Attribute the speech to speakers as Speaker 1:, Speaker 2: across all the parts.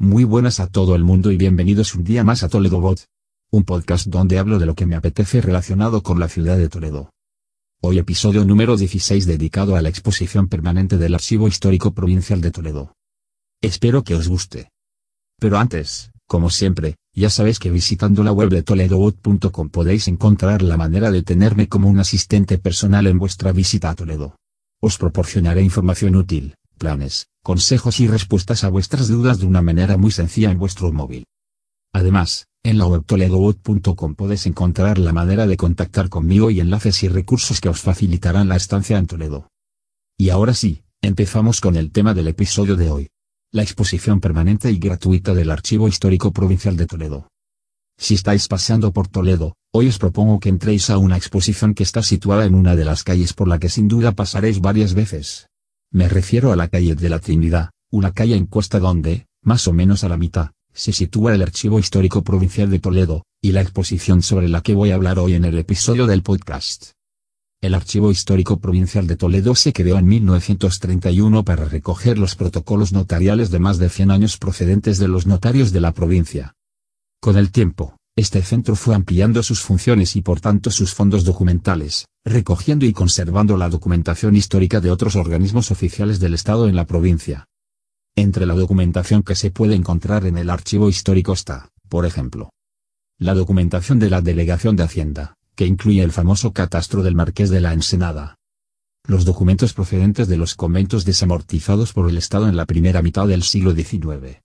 Speaker 1: Muy buenas a todo el mundo y bienvenidos un día más a Toledo Bot. Un podcast donde hablo de lo que me apetece relacionado con la ciudad de Toledo. Hoy episodio número 16 dedicado a la exposición permanente del Archivo Histórico Provincial de Toledo. Espero que os guste. Pero antes, como siempre, ya sabéis que visitando la web de toledobot.com podéis encontrar la manera de tenerme como un asistente personal en vuestra visita a Toledo. Os proporcionaré información útil, planes, consejos y respuestas a vuestras dudas de una manera muy sencilla en vuestro móvil. Además, en la web toledobot.com podéis encontrar la manera de contactar conmigo y enlaces y recursos que os facilitarán la estancia en Toledo. Y ahora sí, empezamos con el tema del episodio de hoy. La exposición permanente y gratuita del Archivo Histórico Provincial de Toledo. Si estáis paseando por Toledo, hoy os propongo que entréis a una exposición que está situada en una de las calles por la que sin duda pasaréis varias veces. Me refiero a la calle de la Trinidad, una calle en Cuesta donde, más o menos a la mitad, se sitúa el Archivo Histórico Provincial de Toledo, y la exposición sobre la que voy a hablar hoy en el episodio del podcast. El Archivo Histórico Provincial de Toledo se creó en 1931 para recoger los protocolos notariales de más de 100 años procedentes de los notarios de la provincia. Con el tiempo, este centro fue ampliando sus funciones y por tanto sus fondos documentales, recogiendo y conservando la documentación histórica de otros organismos oficiales del Estado en la provincia. Entre la documentación que se puede encontrar en el archivo histórico está, por ejemplo, la documentación de la Delegación de Hacienda, que incluye el famoso catastro del Marqués de la Ensenada. Los documentos procedentes de los conventos desamortizados por el Estado en la primera mitad del siglo XIX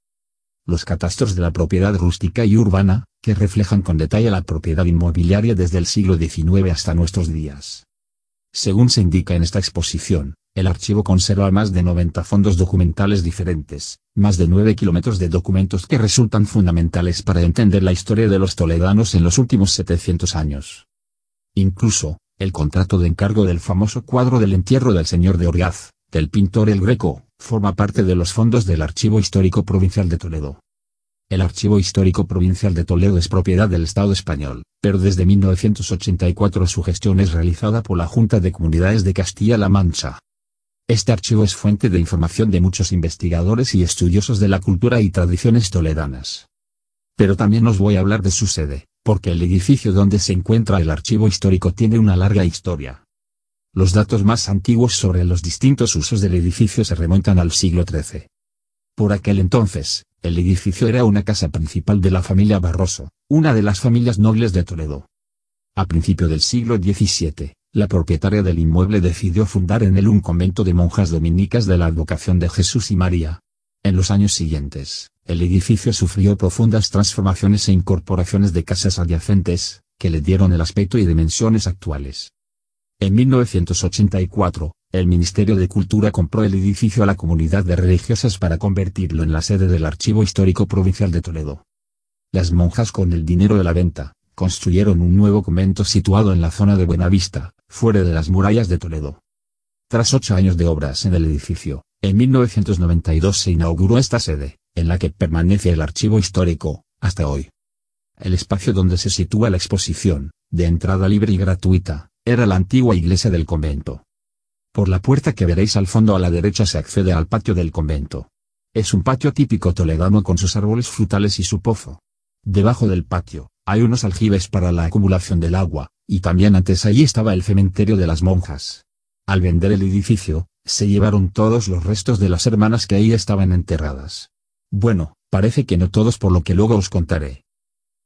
Speaker 1: los catastros de la propiedad rústica y urbana, que reflejan con detalle la propiedad inmobiliaria desde el siglo XIX hasta nuestros días. Según se indica en esta exposición, el archivo conserva más de 90 fondos documentales diferentes, más de 9 kilómetros de documentos que resultan fundamentales para entender la historia de los toledanos en los últimos 700 años. Incluso, el contrato de encargo del famoso cuadro del entierro del señor de Orgaz, del pintor El Greco, forma parte de los fondos del Archivo Histórico Provincial de Toledo. El Archivo Histórico Provincial de Toledo es propiedad del Estado español, pero desde 1984 su gestión es realizada por la Junta de Comunidades de Castilla-La Mancha. Este archivo es fuente de información de muchos investigadores y estudiosos de la cultura y tradiciones toledanas. Pero también os voy a hablar de su sede, porque el edificio donde se encuentra el archivo histórico tiene una larga historia. Los datos más antiguos sobre los distintos usos del edificio se remontan al siglo XIII. Por aquel entonces, el edificio era una casa principal de la familia Barroso, una de las familias nobles de Toledo. A principio del siglo XVII, la propietaria del inmueble decidió fundar en él un convento de monjas dominicas de la advocación de Jesús y María. En los años siguientes, el edificio sufrió profundas transformaciones e incorporaciones de casas adyacentes, que le dieron el aspecto y dimensiones actuales. En 1984, el Ministerio de Cultura compró el edificio a la comunidad de religiosas para convertirlo en la sede del Archivo Histórico Provincial de Toledo. Las monjas con el dinero de la venta, construyeron un nuevo convento situado en la zona de Buenavista, fuera de las murallas de Toledo. Tras ocho años de obras en el edificio, en 1992 se inauguró esta sede, en la que permanece el archivo histórico, hasta hoy. El espacio donde se sitúa la exposición, de entrada libre y gratuita, era la antigua iglesia del convento. Por la puerta que veréis al fondo a la derecha se accede al patio del convento. Es un patio típico toledano con sus árboles frutales y su pozo. Debajo del patio, hay unos aljibes para la acumulación del agua, y también antes allí estaba el cementerio de las monjas. Al vender el edificio, se llevaron todos los restos de las hermanas que ahí estaban enterradas. Bueno, parece que no todos por lo que luego os contaré.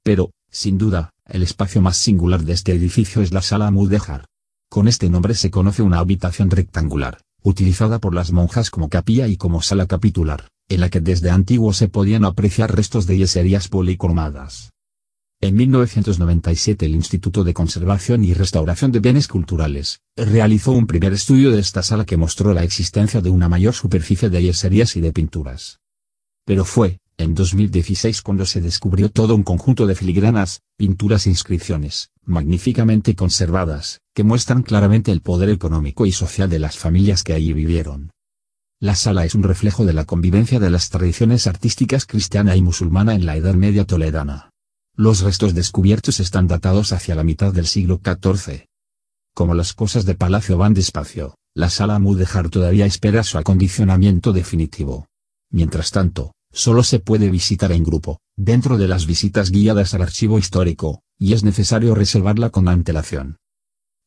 Speaker 1: Pero, sin duda, el espacio más singular de este edificio es la sala Mudéjar. Con este nombre se conoce una habitación rectangular, utilizada por las monjas como capilla y como sala capitular, en la que desde antiguo se podían apreciar restos de yeserías policromadas. En 1997 el Instituto de Conservación y Restauración de Bienes Culturales, realizó un primer estudio de esta sala que mostró la existencia de una mayor superficie de yeserías y de pinturas. Pero fue, en 2016 cuando se descubrió todo un conjunto de filigranas, pinturas e inscripciones, magníficamente conservadas, que muestran claramente el poder económico y social de las familias que allí vivieron. La sala es un reflejo de la convivencia de las tradiciones artísticas cristiana y musulmana en la Edad Media toledana. Los restos descubiertos están datados hacia la mitad del siglo XIV. Como las cosas de palacio van despacio, la sala Mudéjar todavía espera su acondicionamiento definitivo. Mientras tanto, solo se puede visitar en grupo, dentro de las visitas guiadas al archivo histórico, y es necesario reservarla con antelación.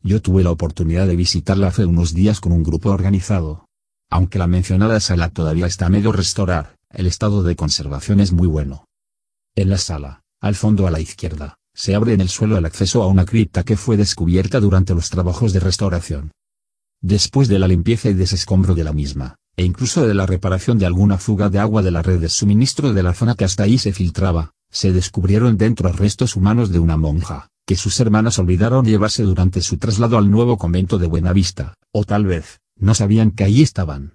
Speaker 1: Yo tuve la oportunidad de visitarla hace unos días con un grupo organizado. Aunque la mencionada sala todavía está medio restaurar, el estado de conservación es muy bueno. En la sala, al fondo a la izquierda, se abre en el suelo el acceso a una cripta que fue descubierta durante los trabajos de restauración. Después de la limpieza y desescombro de la misma, e incluso de la reparación de alguna fuga de agua de la red de suministro de la zona que hasta ahí se filtraba, se descubrieron dentro restos humanos de una monja, que sus hermanas olvidaron llevarse durante su traslado al nuevo convento de Buenavista, o tal vez, no sabían que allí estaban.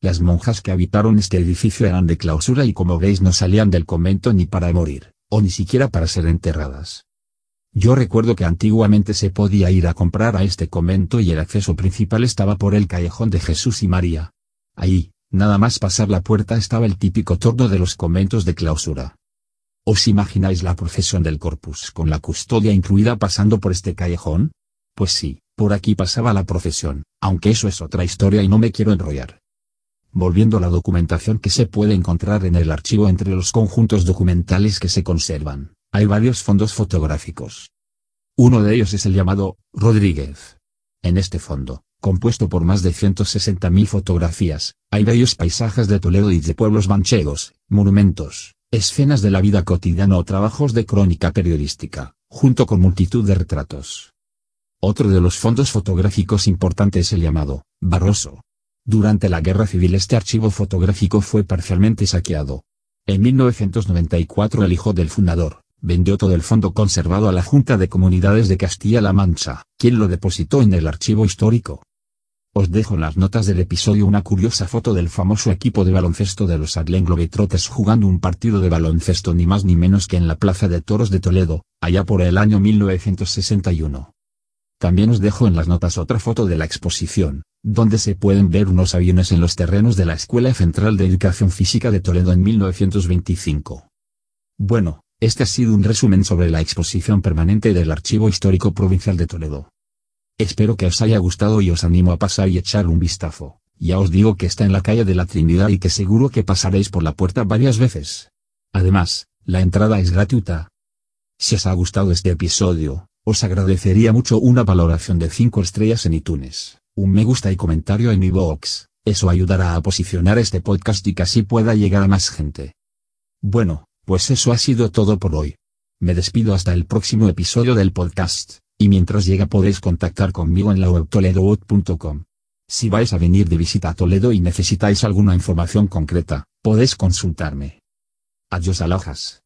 Speaker 1: Las monjas que habitaron este edificio eran de clausura y como veis no salían del convento ni para morir, o ni siquiera para ser enterradas. Yo recuerdo que antiguamente se podía ir a comprar a este convento y el acceso principal estaba por el callejón de Jesús y María, Ahí, nada más pasar la puerta estaba el típico torno de los conventos de clausura. ¿Os imagináis la procesión del corpus con la custodia incluida pasando por este callejón? Pues sí, por aquí pasaba la procesión, aunque eso es otra historia y no me quiero enrollar. Volviendo a la documentación que se puede encontrar en el archivo entre los conjuntos documentales que se conservan, hay varios fondos fotográficos. Uno de ellos es el llamado Rodríguez. En este fondo, compuesto por más de 160.000 fotografías, hay bellos paisajes de Toledo y de pueblos manchegos, monumentos, escenas de la vida cotidiana o trabajos de crónica periodística, junto con multitud de retratos. Otro de los fondos fotográficos importantes es el llamado, Barroso. Durante la Guerra Civil este archivo fotográfico fue parcialmente saqueado. En 1994 el hijo del fundador, vendió todo el fondo conservado a la Junta de Comunidades de Castilla-La Mancha, quien lo depositó en el archivo histórico. Os dejo en las notas del episodio una curiosa foto del famoso equipo de baloncesto de los Adlen Globetrotters jugando un partido de baloncesto ni más ni menos que en la Plaza de Toros de Toledo, allá por el año 1961. También os dejo en las notas otra foto de la exposición, donde se pueden ver unos aviones en los terrenos de la Escuela Central de Educación Física de Toledo en 1925. Bueno, este ha sido un resumen sobre la exposición permanente del Archivo Histórico Provincial de Toledo. Espero que os haya gustado y os animo a pasar y echar un vistazo. Ya os digo que está en la calle de la Trinidad y que seguro que pasaréis por la puerta varias veces. Además, la entrada es gratuita. Si os ha gustado este episodio, os agradecería mucho una valoración de 5 estrellas en iTunes, un me gusta y comentario en iVoox, eso ayudará a posicionar este podcast y que así pueda llegar a más gente. Bueno, pues eso ha sido todo por hoy. Me despido hasta el próximo episodio del podcast, y mientras llega podéis contactar conmigo en la web toledobot.com. Si vais a venir de visita a Toledo y necesitáis alguna información concreta, podéis consultarme. Adiós alojas.